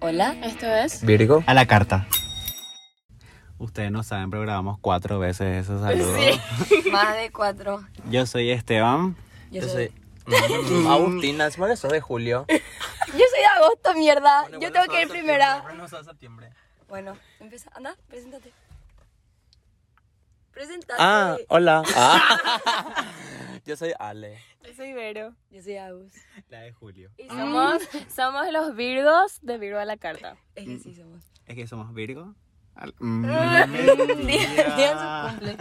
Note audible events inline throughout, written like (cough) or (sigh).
Hola, esto es. Virgo. A la carta. Ustedes no saben, pero grabamos cuatro veces esos saludos. (laughs) Más de cuatro. Yo soy Esteban. Yo, Yo soy. soy Agustina, que sos de julio. (laughs) Yo soy de agosto, mierda. Yo tengo que ir primera. Septiembre. Bueno, empieza. Anda, preséntate. Preséntate. Ah, hola. (laughs) Yo soy Ale. Yo soy Vero. Yo soy Agus. La de Julio. Y somos, somos los Virgos de Virgo a la carta. Es que sí somos. Es que somos Virgo. Al- (laughs) Mm, su (laughs) cumple.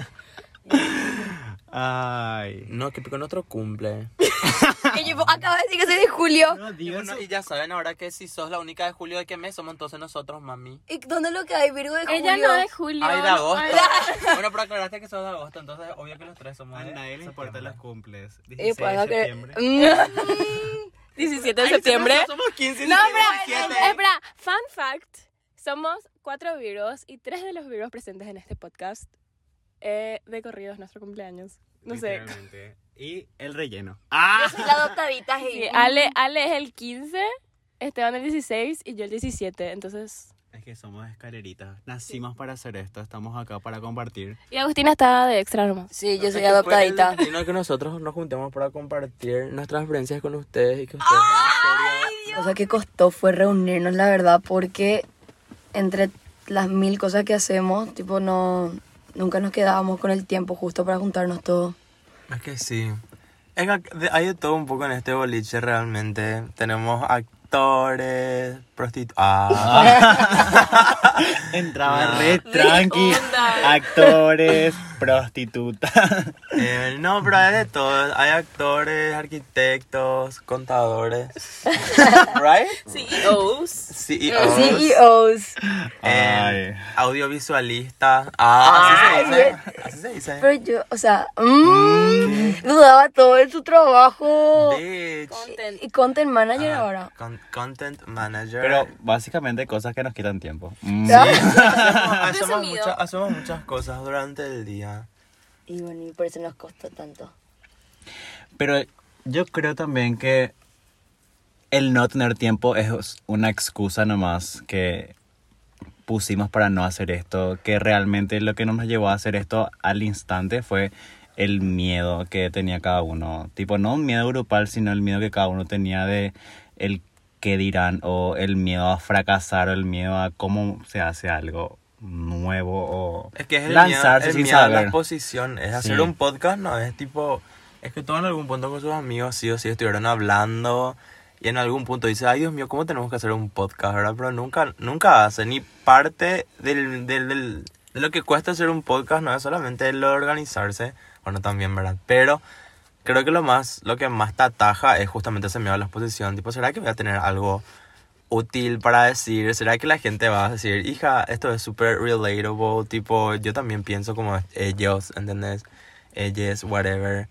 Ay. No, que pico en otro cumple. (laughs) Que yo acabo de decir que soy de julio. No Y, bueno, y ya saben ahora que si sos la única de julio de qué mes somos entonces nosotros, mami. ¿Y dónde lo que hay? Virgo de julio. Ella no es Julio. Ay, de agosto. Ay, (laughs) bueno, pero aclaraste que sos de agosto, entonces obvio que los tres somos A de nadie le septiembre. los cumples. Y 16 pues, de que- septiembre. Mm. (laughs) 17 de septiembre. Somos 15 No, espera, espera. Fun fact. Somos cuatro Virgos y tres de los Virgos presentes en este podcast eh, de corrido es nuestro cumpleaños. No sé. Y el relleno. Yo soy la adoptadita, Sí. Ale, Ale es el 15, Esteban el 16 y yo el 17. Entonces. Es que somos escaleritas. Nacimos para hacer esto. Estamos acá para compartir. Y Agustina está de extra nomás. Sí, yo soy adoptadita. Sino que nosotros nos juntemos para compartir nuestras experiencias con ustedes y que ustedes nos La cosa que costó fue reunirnos, la verdad, porque entre las mil cosas que hacemos, tipo, no. Nunca nos quedábamos con el tiempo justo para juntarnos todos. Es que sí. Es hay de todo un poco en este boliche realmente. Tenemos actores, prostitutas. Ah. (laughs) Entraba No. re tranqui. Actores, prostitutas. Eh, no, pero hay de todo. Hay actores, arquitectos, contadores. (laughs) ¿Right? CEOs. CEOs. CEOs. eh, audiovisualistas. Ah, así se dice. Así se dice. Pero yo, o sea, mm, dudaba todo de su trabajo. Bitch. Content. Y content manager Ah, ahora. con- content manager. Pero básicamente cosas que nos quitan tiempo. Mm. (laughs) hacemos, Resumido. muchas, hacemos muchas cosas durante el día. Y bueno, y por eso nos costó tanto. Pero yo creo también que el no tener tiempo es una excusa nomás que pusimos para no hacer esto, que realmente lo que nos llevó a hacer esto al instante fue el miedo que tenía cada uno. Tipo, no un miedo grupal, sino el miedo que cada uno tenía de el qué dirán o el miedo a fracasar o el miedo a cómo se hace algo nuevo o Es que es el lanzarse miedo, el sin miedo a la saber. exposición. Es hacer Sí. un podcast, no es tipo. Es que todos en algún punto con sus amigos sí o sí estuvieron hablando. Y en algún punto dice, ay Dios mío, ¿cómo tenemos que hacer un podcast, verdad? Pero nunca, nunca hace. Ni parte del, del, del- de lo que cuesta hacer un podcast no es solamente de organizarse. Bueno, también, ¿verdad? Pero creo que lo más, lo que más te ataja es justamente ese miedo a la exposición. Tipo, ¿será que voy a tener algo útil para decir? ¿Será que la gente va a decir, hija, esto es súper relatable? Tipo, yo también pienso como ellos, ¿entendés? Ellos, whatever.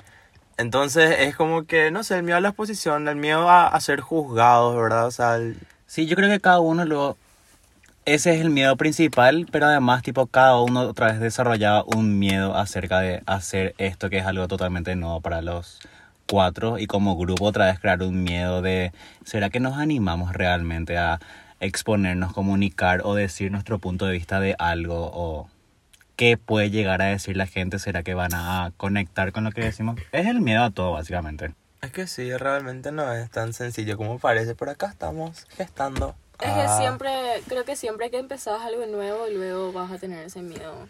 Entonces es como que, no sé, el miedo a la exposición, el miedo a, a ser juzgados, ¿verdad? O sea, el- Sí, yo creo que cada uno lo... Ese es el miedo principal, pero además, tipo, cada uno otra vez desarrollaba un miedo acerca de hacer esto, que es algo totalmente nuevo para los cuatro, y como grupo otra vez crear un miedo de, ¿será que nos animamos realmente a exponernos, comunicar o decir nuestro punto de vista de algo? ¿O qué puede llegar a decir la gente? ¿Será que van a conectar con lo que decimos? Es el miedo a todo, básicamente. es que sí, realmente no es tan sencillo como parece, pero acá estamos gestando. Es que Ah, siempre, creo que siempre que empezás algo nuevo, luego vas a tener ese miedo.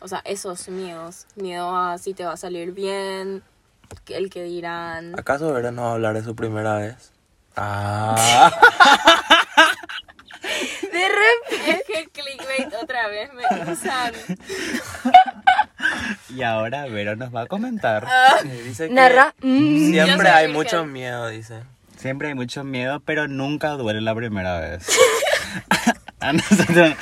O sea, esos miedos. Miedo a si te va a salir bien, el que dirán. ¿Acaso Vera nos va a hablar de su primera vez? Ah. (laughs) De repente. Es que el clickbait otra vez me usan. (laughs) Y ahora Vero nos va a comentar. dice que Narra. mm, siempre hay mucho miedo, dice. Siempre hay mucho miedo, pero nunca duele la primera vez. (laughs) A nosotros-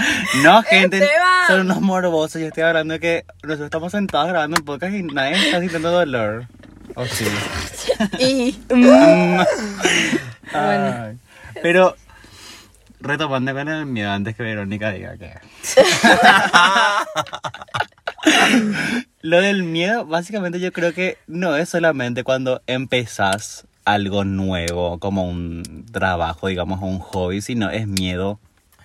no, (laughs) gente, Esteban. son unos morbosos. Yo estoy hablando de que nosotros estamos sentados grabando un podcast y nadie está sintiendo dolor. ¿O sí? (laughs) Y. Mm. Ay. Pero, retomando con el miedo antes que Verónica diga que... Lo del miedo, básicamente yo creo que no es solamente cuando empezás algo nuevo, como un trabajo, digamos, un hobby, sino es miedo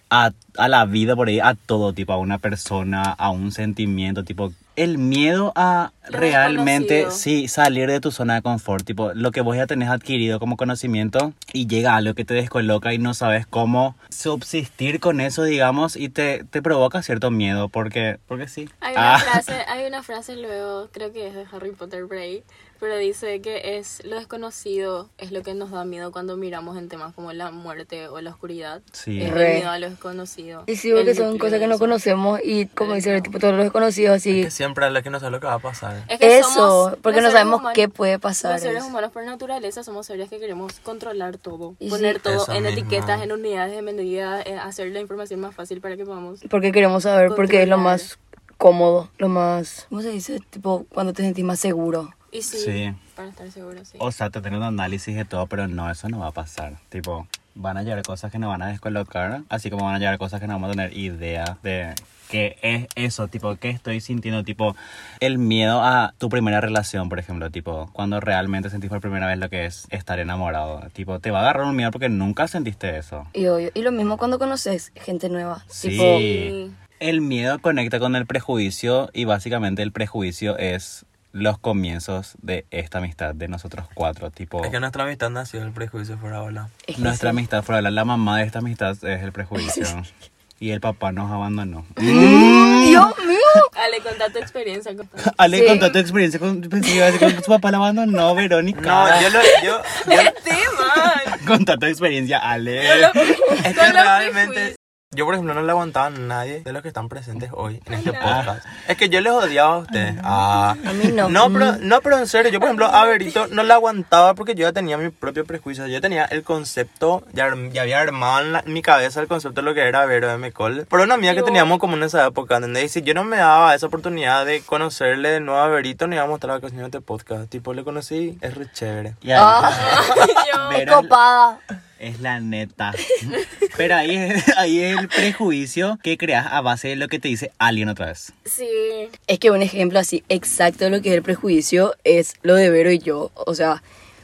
a, a la vida por ahí, a todo tipo, a una persona, a un sentimiento, tipo, el miedo a Lo realmente, sí, salir de tu zona de confort, tipo, lo que vos ya tenés adquirido como conocimiento y llega algo que te descoloca y no sabes cómo subsistir con eso, digamos, y te, te provoca cierto miedo, porque, porque sí. Hay una, Ah. frase, hay una frase luego, creo que es de Harry Potter Bray, pero dice que es lo desconocido es lo que nos da miedo cuando miramos en temas como la muerte o la oscuridad. Sí. Es el Re. miedo a lo desconocido. Y sí, porque El son cosas que no conocemos y como dice, tipo, todos los desconocidos así. Que siempre es la que no sabe lo que va a pasar. Es que Eso, somos- porque no sabemos humanos- qué puede pasar. Los seres es- humanos por naturaleza somos seres que queremos controlar todo, Y poner sí. todo Eso en mismo. etiquetas, en unidades de medida, eh, hacer la información más fácil para que podamos. Porque queremos saber, porque es lo Controlar. más cómodo, lo más, ¿cómo se dice? Tipo, cuando te sentís más seguro. Y sí, Sí. para estar seguro, sí. O sea, te tener un análisis de todo, pero no, eso no va a pasar. Tipo, van a llegar cosas que nos van a descolocar, así como van a llegar cosas que no vamos a tener idea de qué es eso, tipo, qué estoy sintiendo, tipo, el miedo a tu primera relación, por ejemplo, tipo, cuando realmente sentís por primera vez lo que es estar enamorado, tipo, te va a agarrar un miedo porque nunca sentiste eso. Y, obvio, y lo mismo cuando conoces gente nueva. Sí. Tipo, Sí. El miedo conecta con el prejuicio y básicamente el prejuicio es los comienzos de esta amistad de nosotros cuatro, tipo... Es que nuestra amistad nació del prejuicio fuera que Nuestra sí. amistad fuera la mamá de esta amistad es el prejuicio. (laughs) y el papá nos abandonó. (laughs) Dios mío. Ale, contá tu experiencia. contá. Ale, Sí. contá tu experiencia con, que su papá la abandonó, Verónica. No, yo lo. Yo, yo-. (laughs) Contá tu experiencia, Ale. es que Con realmente. Yo, por ejemplo, no le aguantaba a nadie de los que están presentes hoy en este podcast. Es que yo les odiaba a ustedes. Ah. A mí no. No, pero, no, pero en serio, yo por ejemplo a Verito no la aguantaba porque yo ya tenía mi propio prejuicio. Yo tenía el concepto, ya, ya había armado en, la- en mi cabeza el concepto de lo que era Vero de Mecol. Por una amiga que teníamos como en esa época, ¿entendés? Y si yo no me daba esa oportunidad de conocerle de nuevo a Verito, no íbamos a estar haciendo este podcast. Tipo, le conocí, es re chévere. Y ahí- Ah, (laughs) Yo- Vero es- copada. Es la neta. (laughs) Pero ahí es, ahí el prejuicio que creas a base de lo que te dice alguien otra vez. Sí. Es que un ejemplo así exacto de lo que es el prejuicio es lo de Vero y yo. O sea,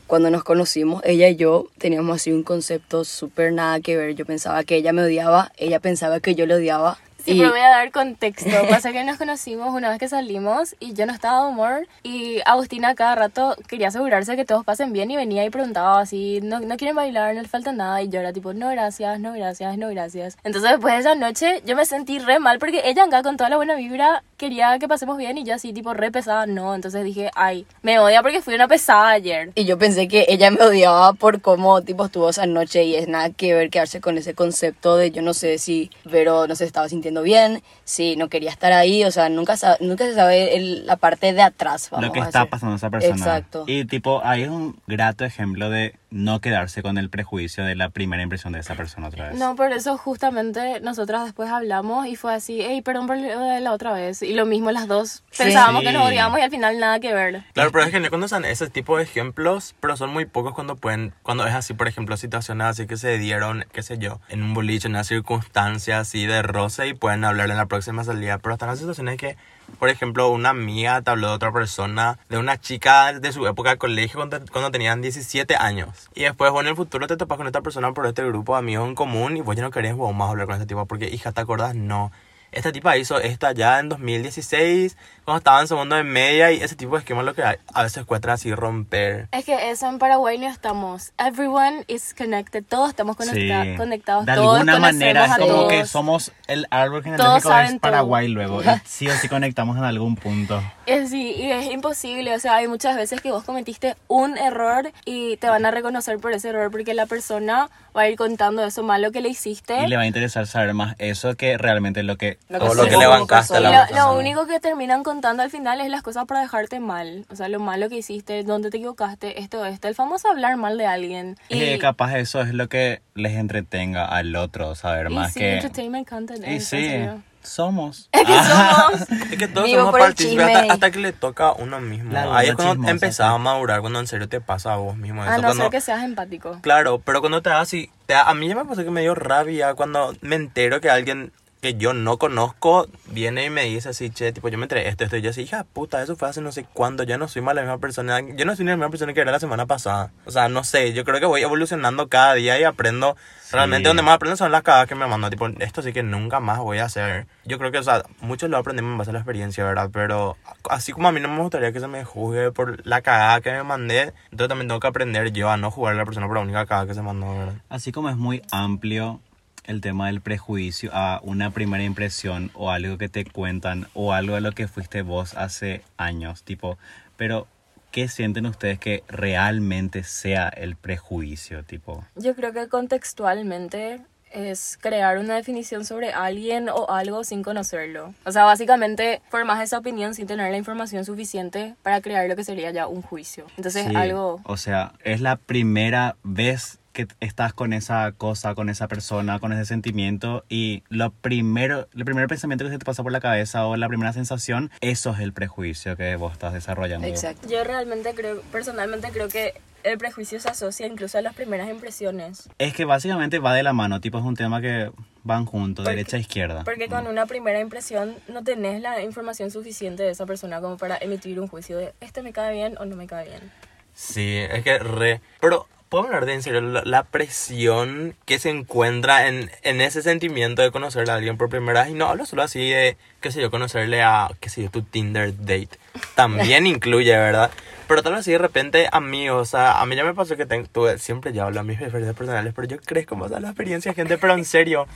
cuando nos conocimos, ella y yo teníamos así un concepto súper nada que ver. Yo pensaba que ella me odiaba, ella pensaba que yo le odiaba. Sí, y pero voy a dar contexto. (laughs) Pasa que nos conocimos una vez que salimos y yo no estaba de humor y Agustina cada rato quería asegurarse que todos pasen bien y venía y preguntaba así, no, no quieren bailar, no les falta nada y yo era tipo, no gracias, no gracias, no gracias. Entonces después de esa noche yo me sentí re mal porque ella acá con toda la buena vibra quería que pasemos bien y yo así tipo re pesada, no. Entonces dije, ay, me odia porque fui una pesada ayer. Y yo pensé que ella me odiaba por cómo tipo estuvo esa noche y es nada que ver quedarse con ese concepto de yo no sé si Vero no se estaba sintiendo bien, si no quería estar ahí, o sea, nunca, nunca se sabe el- la parte de atrás. Vamos lo que a está decir. pasando a esa persona. Exacto. Y tipo, ahí es un grato ejemplo de no quedarse con el prejuicio de la primera impresión de esa persona otra vez. No, por eso justamente nosotras después hablamos y fue así, hey, perdón por la otra vez. Y lo mismo las dos Sí. pensábamos que nos Sí. odiamos y al final nada que ver. Claro, pero es que no cuando son ese tipo de ejemplos, pero son muy pocos cuando pueden, cuando es así, por ejemplo, situaciones así que se dieron, qué sé yo, en un boliche, en una circunstancia así de roce y pueden hablar en la próxima salida. Pero están las situaciones que, por ejemplo, una amiga te habló de otra persona, de una chica de su época de colegio cuando, cuando tenían 17 años. Y después, bueno, en el futuro te topas con esta persona por este grupo de amigos en común y vos ya no querés vos más hablar con este tipo porque, hija, ¿te acordás? No. Esta tipa hizo esta ya en 2016, cuando estaba en segundo de media, y ese tipo de esquema es lo que a a veces cuesta así romper. Es que eso en Paraguay no estamos. Everyone is connected. Todos estamos conecta- Sí. conectados. De todos alguna manera es como todos. que somos el árbol genealógico es Paraguay todo. luego. Y (laughs) sí o sí conectamos en algún punto. Es, sí, y es imposible. O sea, hay muchas veces que vos cometiste un error y te van a reconocer por ese error porque la persona va a ir contando eso malo que le hiciste. Y le va a interesar saber más eso que realmente lo que... Lo O que lo sí, que le bancaste a la lo, lo único que terminan contando al final es las cosas para dejarte mal. O sea, lo malo que hiciste, dónde te equivocaste, esto, esto. El famoso hablar mal de alguien. Y capaz eso es lo que les entretenga al otro, saber y más sí, que... entertainment content. Y sí, serio. somos. (laughs) Es que somos. (laughs) Es que todos Vivo somos partícipes hasta, hasta que le toca a uno mismo. La Ahí es cuando chismosa, empezás sí. a madurar, cuando en serio te pasa a vos mismo. A eso, no cuando- ser que seas empático. Claro, pero cuando te da así, te a mí ya me pasó que me dio rabia cuando me entero que alguien que yo no conozco viene y me dice así, che, tipo, yo me enteré esto, esto, y yo así, hija puta, eso fue hace no sé cuándo, yo no soy más la misma persona, yo no soy la misma persona que era la semana pasada. O sea, no sé, yo creo que voy evolucionando cada día y aprendo. Realmente donde más aprendo son las cagadas que me mandan, tipo, esto sí que nunca más voy a hacer. Yo creo que, o sea, muchos lo aprendemos en base a la experiencia, ¿verdad? Pero así como a mí no me gustaría que se me juzgue por la cagada que me mandé, entonces también tengo que aprender yo a no jugar a la persona por la única cagada que se mandó, ¿verdad? Así como es muy amplio el tema del prejuicio a una primera impresión o algo que te cuentan o algo de lo que fuiste vos hace años, tipo, pero ¿qué sienten ustedes que realmente sea el prejuicio, tipo? Yo creo que contextualmente es crear una definición sobre alguien o algo sin conocerlo. O sea, básicamente formas esa opinión sin tener la información suficiente para crear lo que sería ya un juicio. Entonces, Sí, algo... O sea, es la primera vez que estás con esa cosa, con esa persona, con ese sentimiento y lo primero, el primer pensamiento que se te pasa por la cabeza o la primera sensación, eso es el prejuicio que vos estás desarrollando. Exacto. Yo realmente creo, personalmente creo que el prejuicio se asocia incluso a las primeras impresiones. Es que básicamente va de la mano, tipo es un tema que van juntos, Porque- derecha e izquierda. Porque con una primera impresión no tenés la información suficiente de esa persona como para emitir un juicio de este me cae bien o no me cae bien. Sí, es que re... Pero, ¿puedo hablar de en serio? La, presión que se encuentra en, en ese sentimiento de conocerle a alguien por primera vez. Y no hablo solo así de, qué sé yo, conocerle a, qué sé yo, tu Tinder date. También (laughs) incluye, ¿verdad? Pero tal vez así de repente amigos, o sea, a mí ya me pasó que tengo, tuve, siempre ya hablo a mis experiencias personales, pero yo crezco más a la experiencia, gente, pero en serio,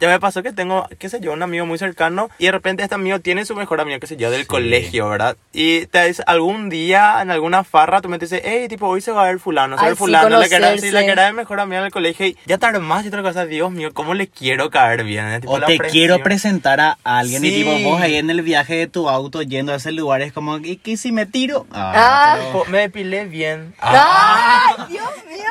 ya me pasó que tengo, qué sé yo, un amigo muy cercano y de repente este amigo tiene su mejor amigo, qué sé yo, del colegio, ¿verdad? Y te dice, algún día en alguna farra tú me dices, hey, tipo, hoy se va a ver fulano, se va a ver sí, fulano, la que era, sí, la que era de mejor amiga del colegio y ya te armas y otra cosa, Dios mío, ¿cómo le quiero caer bien? eh? Tipo, O la te presión. quiero presentar a alguien y Sí. tipo vos ahí en el viaje de tu auto yendo a ese lugar es como, ¿y qué si me tiro? Ah. pero- Me depilé bien. ¡Ay, (laughs) Dios mío!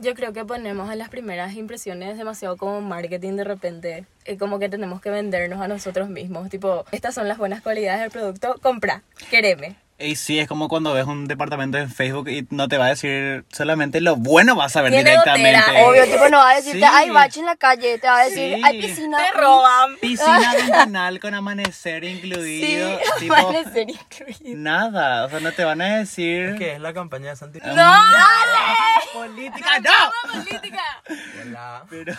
Yo creo que ponemos a las primeras impresiones demasiado como marketing de repente. Es como que tenemos que vendernos a nosotros mismos. Tipo, estas son las buenas cualidades del producto, compra, quereme. Y sí, es como cuando ves un departamento en Facebook y no te va a decir solamente lo bueno, vas a ver Tiene directamente. gotera, Obvio, tipo, no va a decirte, Sí. hay bache en la calle, te va a decir, Sí. hay piscina. Te roban. Piscina (laughs) ventanal con amanecer incluido. Sí, tipo, amanecer incluido. nada, o sea, no te van a decir... ¿Qué es la campaña de Santi? ¡No! Política, no. ¡Política! Hola. Pero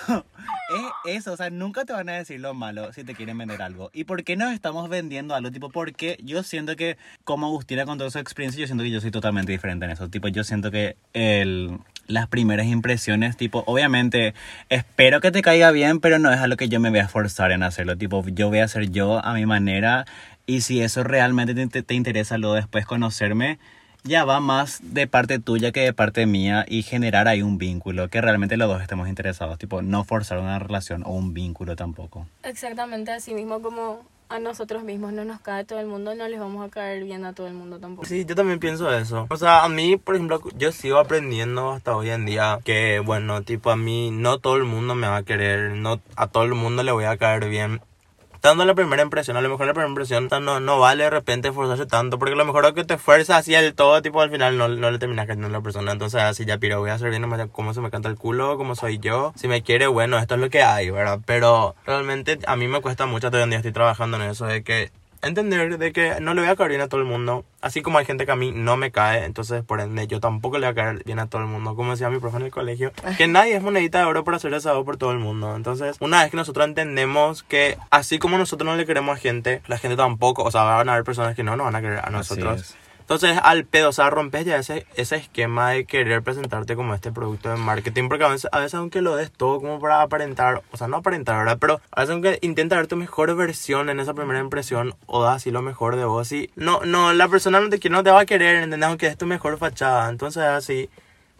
es eso, o sea, nunca te van a decir lo malo si te quieren vender algo. ¿Y por qué nos estamos vendiendo algo? Tipo, porque yo siento que, como Agustina con toda su experiencia, yo siento que yo soy totalmente diferente en eso. Tipo, yo siento que el, las primeras impresiones, tipo, obviamente, espero que te caiga bien, pero no es a lo que yo me voy a esforzar en hacerlo. Tipo, yo voy a hacer yo a mi manera. Y si eso realmente te, te- te interesa luego después conocerme, ya va más de parte tuya que de parte mía y generar ahí un vínculo, que realmente los dos estemos interesados, tipo no forzar una relación o un vínculo tampoco. Exactamente así mismo como a nosotros mismos no nos cae todo el mundo, no les vamos a caer bien a todo el mundo tampoco. Sí, yo también pienso eso. O sea, a mí, por ejemplo, yo sigo aprendiendo hasta hoy en día que, bueno, tipo, a mí no todo el mundo me va a querer, no a todo el mundo le voy a caer bien. Dando la primera impresión, a lo mejor la primera impresión no, no vale de repente esforzarse tanto, porque a lo mejor que te esfuerzas así del todo, tipo, al final no, no le terminas cayendo a la persona. Entonces, así ya, piro, voy a hacer bien cómo se me canta el culo, cómo soy yo. Si me quiere, bueno, esto es lo que hay, ¿verdad? Pero realmente a mí me cuesta mucho, todavía en estoy trabajando en eso, de que entender de que no le voy a caer bien a todo el mundo. Así como hay gente que a mí no me cae, entonces por ende yo tampoco le voy a caer bien a todo el mundo. Como decía mi profe en el colegio, que nadie es monedita de oro para hacer asado por todo el mundo. Entonces, una vez que nosotros entendemos que así como nosotros no le queremos a gente, la gente tampoco, o sea, van a haber personas que no nos van a querer a nosotros. Es. Entonces, al pedo, o sea, rompes ya ese, ese esquema de querer presentarte como este producto de marketing, porque a veces, a veces aunque lo des todo como para aparentar, o sea, no aparentar, ¿verdad? Pero a veces aunque intenta dar tu mejor versión en esa primera impresión, o das así lo mejor de vos, y no, no, la persona no te, no te va a querer, ¿entendés? Aunque es tu mejor fachada, entonces así...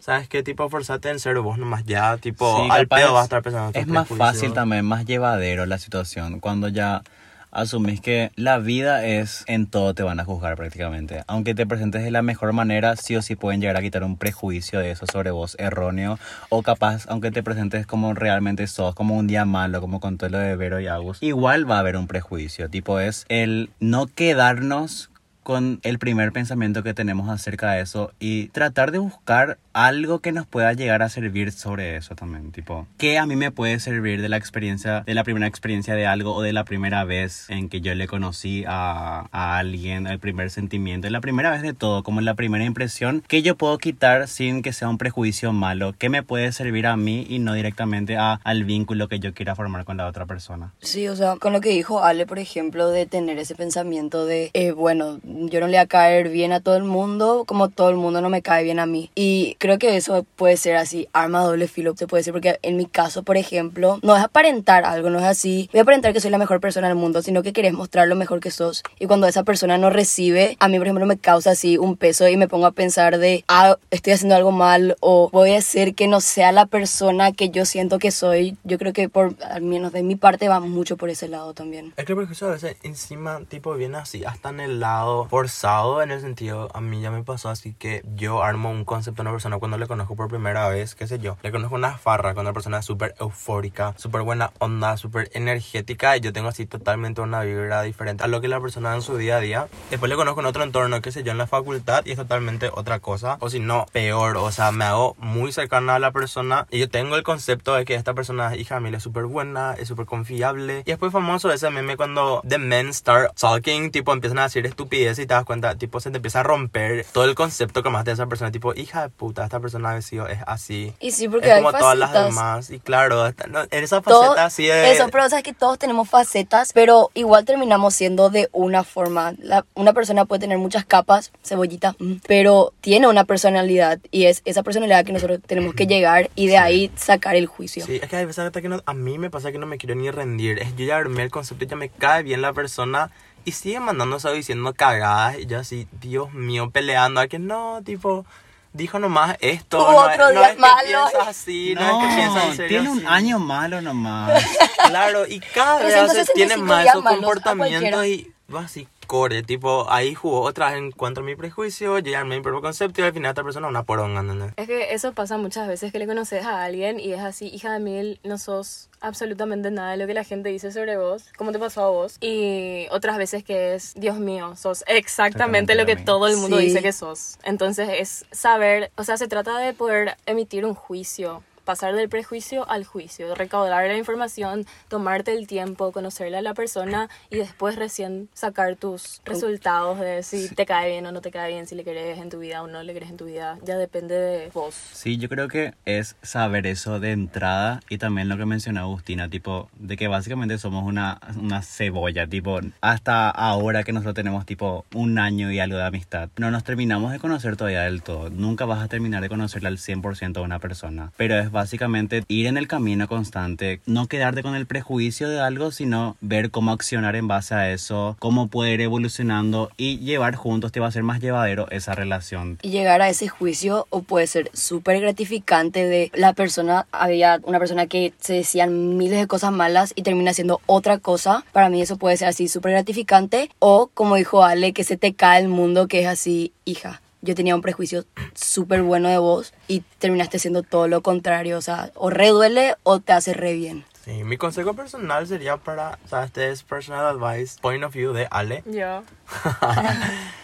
¿Sabes qué? Tipo, forzate en ser vos nomás ya, tipo, Sí, al pedo vas a estar pensando. Es más fácil también, más llevadero la situación cuando ya asumís que la vida es en todo te van a juzgar prácticamente. Aunque te presentes de la mejor manera, sí o sí pueden llegar a quitar un prejuicio de eso sobre vos erróneo. O capaz, aunque te presentes como realmente sos, como un día malo, como con todo lo de Vero y Agus, igual va a haber un prejuicio. Tipo es el no quedarnos con el primer pensamiento que tenemos acerca de eso y tratar de buscar algo que nos pueda llegar a servir sobre eso también, tipo, ¿qué a mí me puede servir de la experiencia, de la primera experiencia de algo o de la primera vez en que yo le conocí a, a alguien, el primer sentimiento, la primera vez de todo, como la primera impresión, que yo puedo quitar sin que sea un prejuicio malo, ¿qué me puede servir a mí y no directamente a, al vínculo que yo quiera formar con la otra persona? Sí, o sea, con lo que dijo Ale, por ejemplo, de tener ese pensamiento de, eh, bueno, yo no le voy a caer bien a todo el mundo, como todo el mundo no me cae bien a mí. Y creo que eso puede ser así, arma doble filo, se puede decir, porque en mi caso, por ejemplo, no es aparentar algo, no es así, voy a aparentar que soy la mejor persona del mundo, sino que querés mostrar lo mejor que sos. Y cuando esa persona no recibe, a mí, por ejemplo, me causa así un peso y me pongo a pensar de, ah, estoy haciendo algo mal o voy a hacer que no sea la persona que yo siento que soy. Yo creo que por, al menos de mi parte, va mucho por ese lado también. Es que el prejuicio a veces encima, tipo, viene así, hasta en el lado forzado, en el sentido, a mí ya me pasó así que yo armo un concepto a una persona cuando le conozco por primera vez, qué sé yo, le conozco una farra cuando la persona súper eufórica, súper buena onda, súper energética y yo tengo así totalmente una vibra diferente a lo que la persona en su día a día. Después le conozco en otro entorno, qué sé yo, en la facultad y es totalmente otra cosa, o si no, peor, o sea, me hago muy cercana a la persona y yo tengo el concepto de que esta persona, hija mí, es súper buena, es súper confiable. Y después famoso ese meme cuando the men start talking, tipo empiezan a decir estupidez y te das cuenta, tipo se te empieza a romper todo el concepto que más de esa persona, tipo, hija de puta, esta persona ha sido, es así. Y sí, porque es hay como todas las facetas. demás. Y claro, esta- no, en esa Todo- faceta así de... Eso, pero sabes que todos tenemos facetas, pero igual terminamos siendo de una forma. La- una persona puede tener muchas capas, cebollita, mm, pero tiene una personalidad y es esa personalidad que nosotros tenemos que llegar y de ahí sacar el juicio. Sí, es que hay veces hasta que no, a mí me pasa que no me quiero ni rendir. Es, yo ya armé el concepto, ya me cae bien la persona y sigue mandando eso diciendo cagadas y yo así, Dios mío, peleando a que no, tipo, dijo nomás esto. Tuvo no, otro es- no día es que malo. piensa así, no, es que piensa en serio tiene un así. año malo nomás. (laughs) Claro, y cada vez son a veces 65 tiene más comportamientos cualquiera. y va así tipo, ahí jugó otra vez en contra mi prejuicio, ya armé mi propio concepto y al final esta persona es una poronga, ¿entendés? Es que eso pasa muchas veces que le conoces a alguien y es así, hija de mil, no sos absolutamente nada de lo que la gente dice sobre vos, como te pasó a vos. Y otras veces que es, Dios mío, sos exactamente Exactamente lo que todo el mundo Sí. dice que sos. Entonces es saber, o sea, se trata de poder emitir un juicio. Pasar del prejuicio al juicio, recaudar la información, tomarte el tiempo, conocerle a la persona y después recién sacar tus resultados de si te cae bien o no te cae bien, si le querés en tu vida o no le querés en tu vida. Ya depende de vos. Sí, yo creo que es saber eso de entrada y también lo que mencionó Agustina, tipo, de que básicamente somos una, una cebolla, tipo, hasta ahora que nosotros tenemos tipo un año y algo de amistad, no nos terminamos de conocer todavía del todo, nunca vas a terminar de conocerle al 100% a una persona, pero es básicamente ir en el camino constante, no quedarte con el prejuicio de algo, sino ver cómo accionar en base a eso, cómo poder evolucionando y llevar juntos te va a ser más llevadero esa relación. y llegar a ese juicio o puede ser súper gratificante de la persona, había una persona que se decían miles de cosas malas y termina haciendo otra cosa, para mí eso puede ser así súper gratificante o como dijo Ale, que se te cae el mundo que es así, hija. Yo tenía un prejuicio súper bueno de vos y terminaste siendo todo lo contrario, o sea, o re duele o te hace re bien. Sí, mi consejo personal sería para, o sea, este es personal advice, point of view de Ale. Yo. (laughs)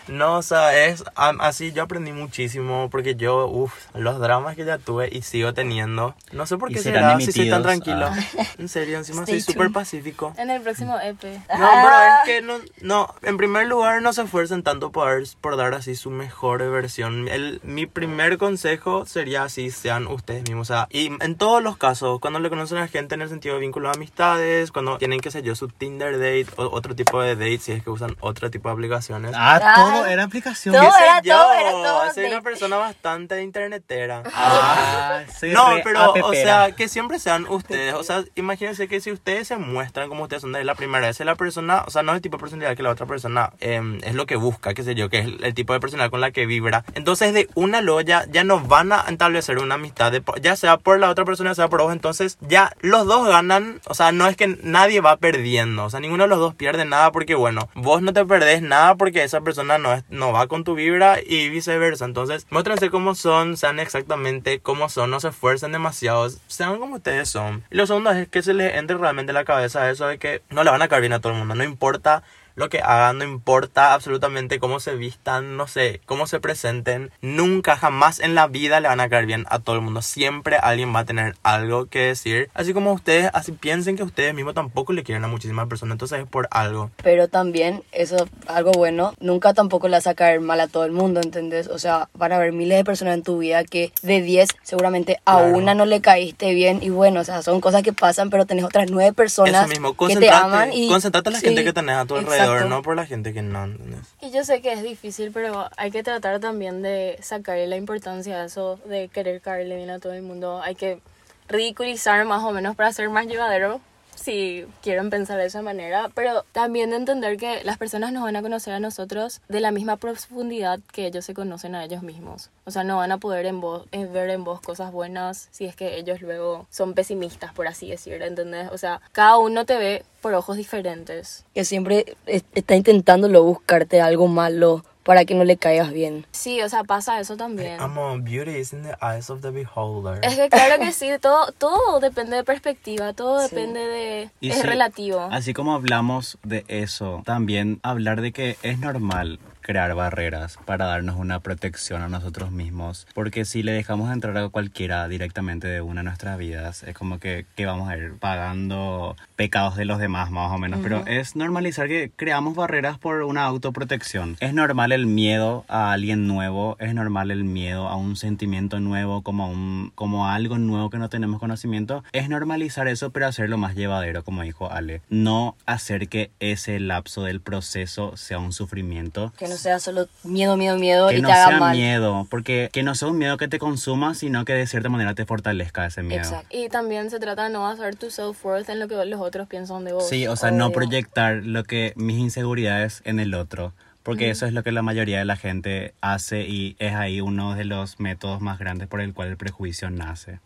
No, o sea, es am- así yo aprendí muchísimo porque yo, uff, los dramas que ya tuve y sigo teniendo. No sé por qué serán será si soy tan tranquilo. ah. (laughs) En serio, encima Stay soy súper pacífico. En el próximo E EP. No, pero es que no, no, en primer lugar no se esfuercen tanto por, por dar así su mejor versión. El, mi primer consejo sería así, sean ustedes mismos. O sea, y en todos los casos, cuando le conocen a gente en el sentido de vínculos de amistades, cuando tienen, qué sé yo, su Tinder date o otro tipo de date, si es que usan otro tipo de aplicaciones. Ah, Ah, todo era aplicación. todo ¿Qué sé era- yo? todo era todo Soy una persona bastante internetera. (laughs) Ah, soy No, pero, o sea, que siempre sean ustedes. O sea, imagínense que si ustedes se muestran como ustedes son de la primera vez, la persona, o sea, no es el tipo de personalidad que la otra persona eh, es lo que busca, qué sé yo, que es el, tipo de personalidad con la que vibra. Entonces, de una luego ya, ya no van a establecer una amistad, de, ya sea por la otra persona, sea por vos. Entonces, ya los dos ganan, o sea, no es que nadie va perdiendo, o sea, ninguno de los dos pierde nada porque, bueno, vos no te perdés nada porque esa persona no, no va con tu vibra y viceversa. Entonces, muéstrense cómo son, sean exactamente cómo son, no se esfuercen demasiado, sean como ustedes son. Y lo segundo es que se les entre realmente en la cabeza eso de que no le van a caer bien a todo el mundo, no importa lo que hagan, no importa absolutamente cómo se vistan, no sé, cómo se presenten, nunca, jamás en la vida le van a caer bien a todo el mundo. Siempre alguien va a tener algo que decir. Así como ustedes, así piensen que ustedes mismos tampoco le quieren a muchísimas personas, entonces es por algo. Pero también, eso, algo bueno, nunca tampoco le vas a caer mal a todo el mundo, ¿entendés? O sea, van a haber miles de personas en tu vida que de 10 seguramente a Claro. una no le caíste bien y bueno, o sea, son cosas que pasan, pero tenés otras nueve personas mismo, que te aman y... concentrate en la sí, gente que tenés a tu alrededor, exacto. no por la gente que no, ¿entendés? Y yo sé que es difícil, pero hay que tratar también de sacarle la importancia a eso, de querer caerle bien a todo el mundo. Hay que ridiculizar más o menos para ser más llevadero, si quieren pensar de esa manera, pero también de entender que las personas nos van a conocer a nosotros de la misma profundidad que ellos se conocen a ellos mismos. O sea, no van a poder en vos, eh, ver en vos cosas buenas si es que ellos luego son pesimistas, por así decir, ¿entendés? O sea, cada uno te ve por ojos diferentes. Que siempre es- está intentándolo buscarte algo malo para que no le caigas bien. Sí, o sea, pasa eso también. Amo, beauty is in the eyes of the beholder. Es que claro que (laughs) sí, todo, todo depende de perspectiva, todo Sí. depende de... Y es sí, relativo. Así como hablamos de eso, también hablar de que es normal crear barreras para darnos una protección a nosotros mismos, porque si le dejamos entrar a cualquiera directamente de una de nuestras vidas, es como que, que vamos a ir pagando pecados de los demás más o menos, pero es normalizar que creamos barreras por una autoprotección. Es normal el miedo a alguien nuevo, es normal el miedo a un sentimiento nuevo, como, a un, como a algo nuevo que no tenemos conocimiento, es normalizar eso, pero hacerlo más llevadero, como dijo Ale. No hacer que ese lapso del proceso sea un sufrimiento. Que no sea solo miedo, miedo, miedo Que y no te haga sea mal. miedo, porque que no sea un miedo que te consuma, sino que de cierta manera te fortalezca ese miedo. Exacto. Y también se trata de no basar tu self-worth en lo que los otros piensan de vos. Sí, o sea, no Obvio. proyectar lo que mis inseguridades en el otro. Porque eso es lo que la mayoría de la gente hace y es ahí uno de los métodos más grandes por el cual el prejuicio nace.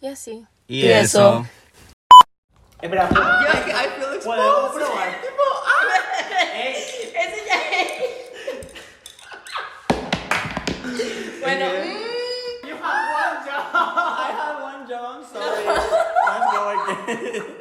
Y así. Y, Y eso. Espera, podemos probar. Bueno, mm. you have one job. I have one job, I'm sorry. (laughs) Let's go again.